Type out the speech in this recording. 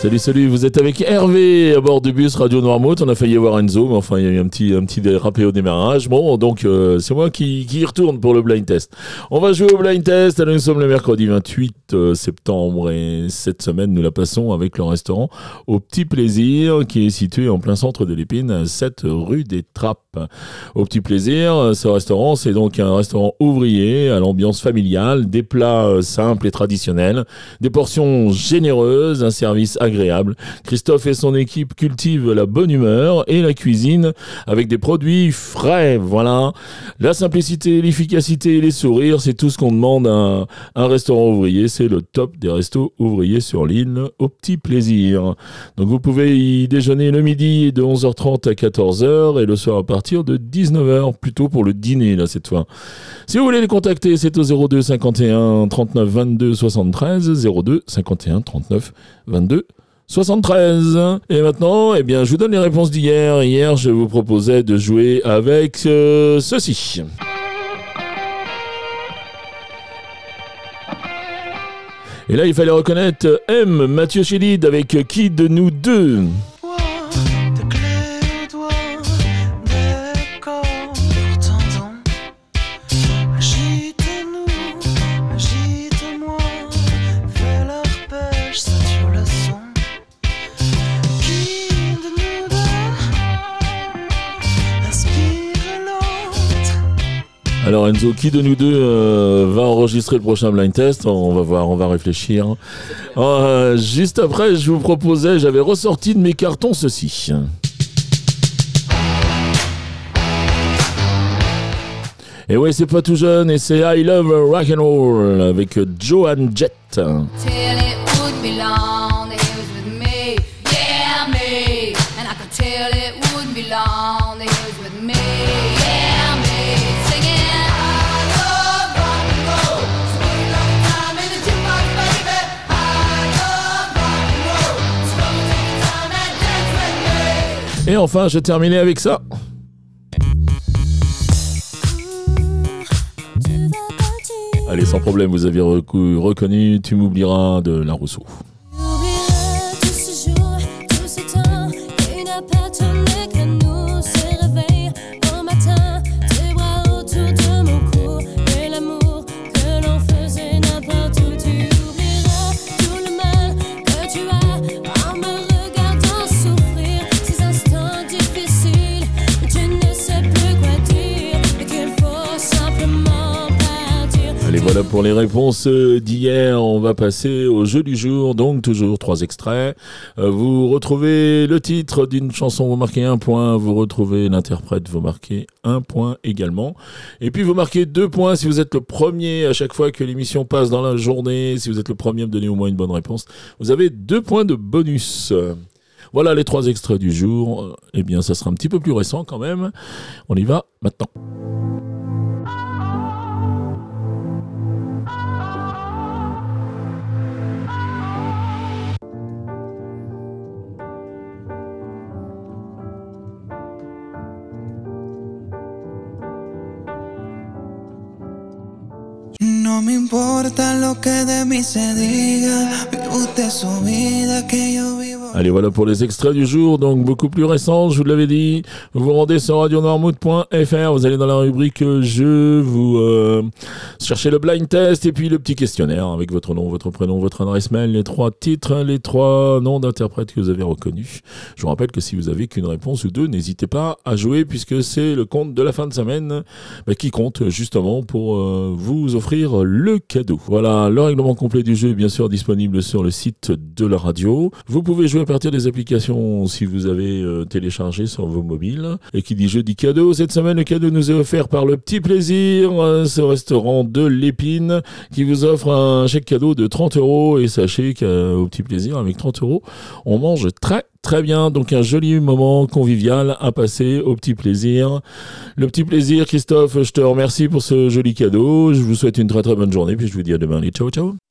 Salut, salut, vous êtes avec Hervé à bord du bus Radio Noirmouth. On a failli avoir Enzo, mais enfin, il y a eu un petit, un petit dérapé au démarrage. Bon, donc, euh, c'est moi qui, qui retourne pour le blind test. On va jouer au blind test. Alors, nous sommes le mercredi 28 euh, septembre et cette semaine, nous la passons avec le restaurant Au Petit Plaisir qui est situé en plein centre de l'Épine, 7 rue des Trappes. Au Petit Plaisir, ce restaurant, c'est donc un restaurant ouvrier à l'ambiance familiale, des plats euh, simples et traditionnels, des portions généreuses, un service agréable Christophe et son équipe cultivent la bonne humeur et la cuisine avec des produits frais. Voilà. La simplicité, l'efficacité les sourires, c'est tout ce qu'on demande à un restaurant ouvrier. C'est le top des restos ouvriers sur l'île au petit plaisir. Donc vous pouvez y déjeuner le midi de 11h30 à 14h et le soir à partir de 19h, plutôt pour le dîner là cette fois. Si vous voulez les contacter, c'est au 02 51 39 22 73 02 51 39 22 73. Et maintenant, eh bien, je vous donne les réponses d'hier. Hier, je vous proposais de jouer avec euh, ceci. Et là, il fallait reconnaître M, Mathieu Chédid avec qui de nous deux? Alors Enzo, qui de nous deux euh, va enregistrer le prochain blind test? On va voir, on va réfléchir. Euh, juste après, je vous proposais, j'avais ressorti de mes cartons ceci. Et ouais, c'est pas tout jeune, et c'est I Love Rock and Roll avec Joan Jett. Et enfin, je terminais avec ça. Allez, sans problème, vous avez reconnu Tu m'oublieras de La Rousseau. Voilà pour les réponses d'hier. On va passer au jeu du jour. Donc toujours trois extraits. Euh, vous retrouvez le titre d'une chanson, vous marquez un point. Vous retrouvez l'interprète, vous marquez un point également. Et puis vous marquez deux points si vous êtes le premier à chaque fois que l'émission passe dans la journée. Si vous êtes le premier à me donner au moins une bonne réponse, vous avez deux points de bonus. Voilà les trois extraits du jour. Eh bien, ça sera un petit peu plus récent quand même. On y va maintenant. No me importa lo que de mí se diga, vive usted su vida que yo. Allez, voilà pour les extraits du jour, donc beaucoup plus récents, je vous l'avais dit. Vous vous rendez sur radionormout.fr, vous allez dans la rubrique jeu, vous euh, cherchez le blind test et puis le petit questionnaire avec votre nom, votre prénom, votre adresse mail, les trois titres, les trois noms d'interprètes que vous avez reconnus. Je vous rappelle que si vous avez qu'une réponse ou deux, n'hésitez pas à jouer puisque c'est le compte de la fin de semaine bah, qui compte justement pour euh, vous offrir le cadeau. Voilà, le règlement complet du jeu est bien sûr disponible sur le site de la radio. Vous pouvez jouer à partir des applications si vous avez euh, téléchargé sur vos mobiles. Et qui dit jeudi cadeau, cette semaine le cadeau nous est offert par le Petit Plaisir, euh, ce restaurant de l'épine qui vous offre un chèque cadeau de 30 euros. Et sachez qu'au Petit Plaisir, avec 30 euros, on mange très Très bien, donc un joli moment convivial à passer au petit plaisir. Le petit plaisir, Christophe, je te remercie pour ce joli cadeau. Je vous souhaite une très très bonne journée, puis je vous dis à demain. Allez, ciao ciao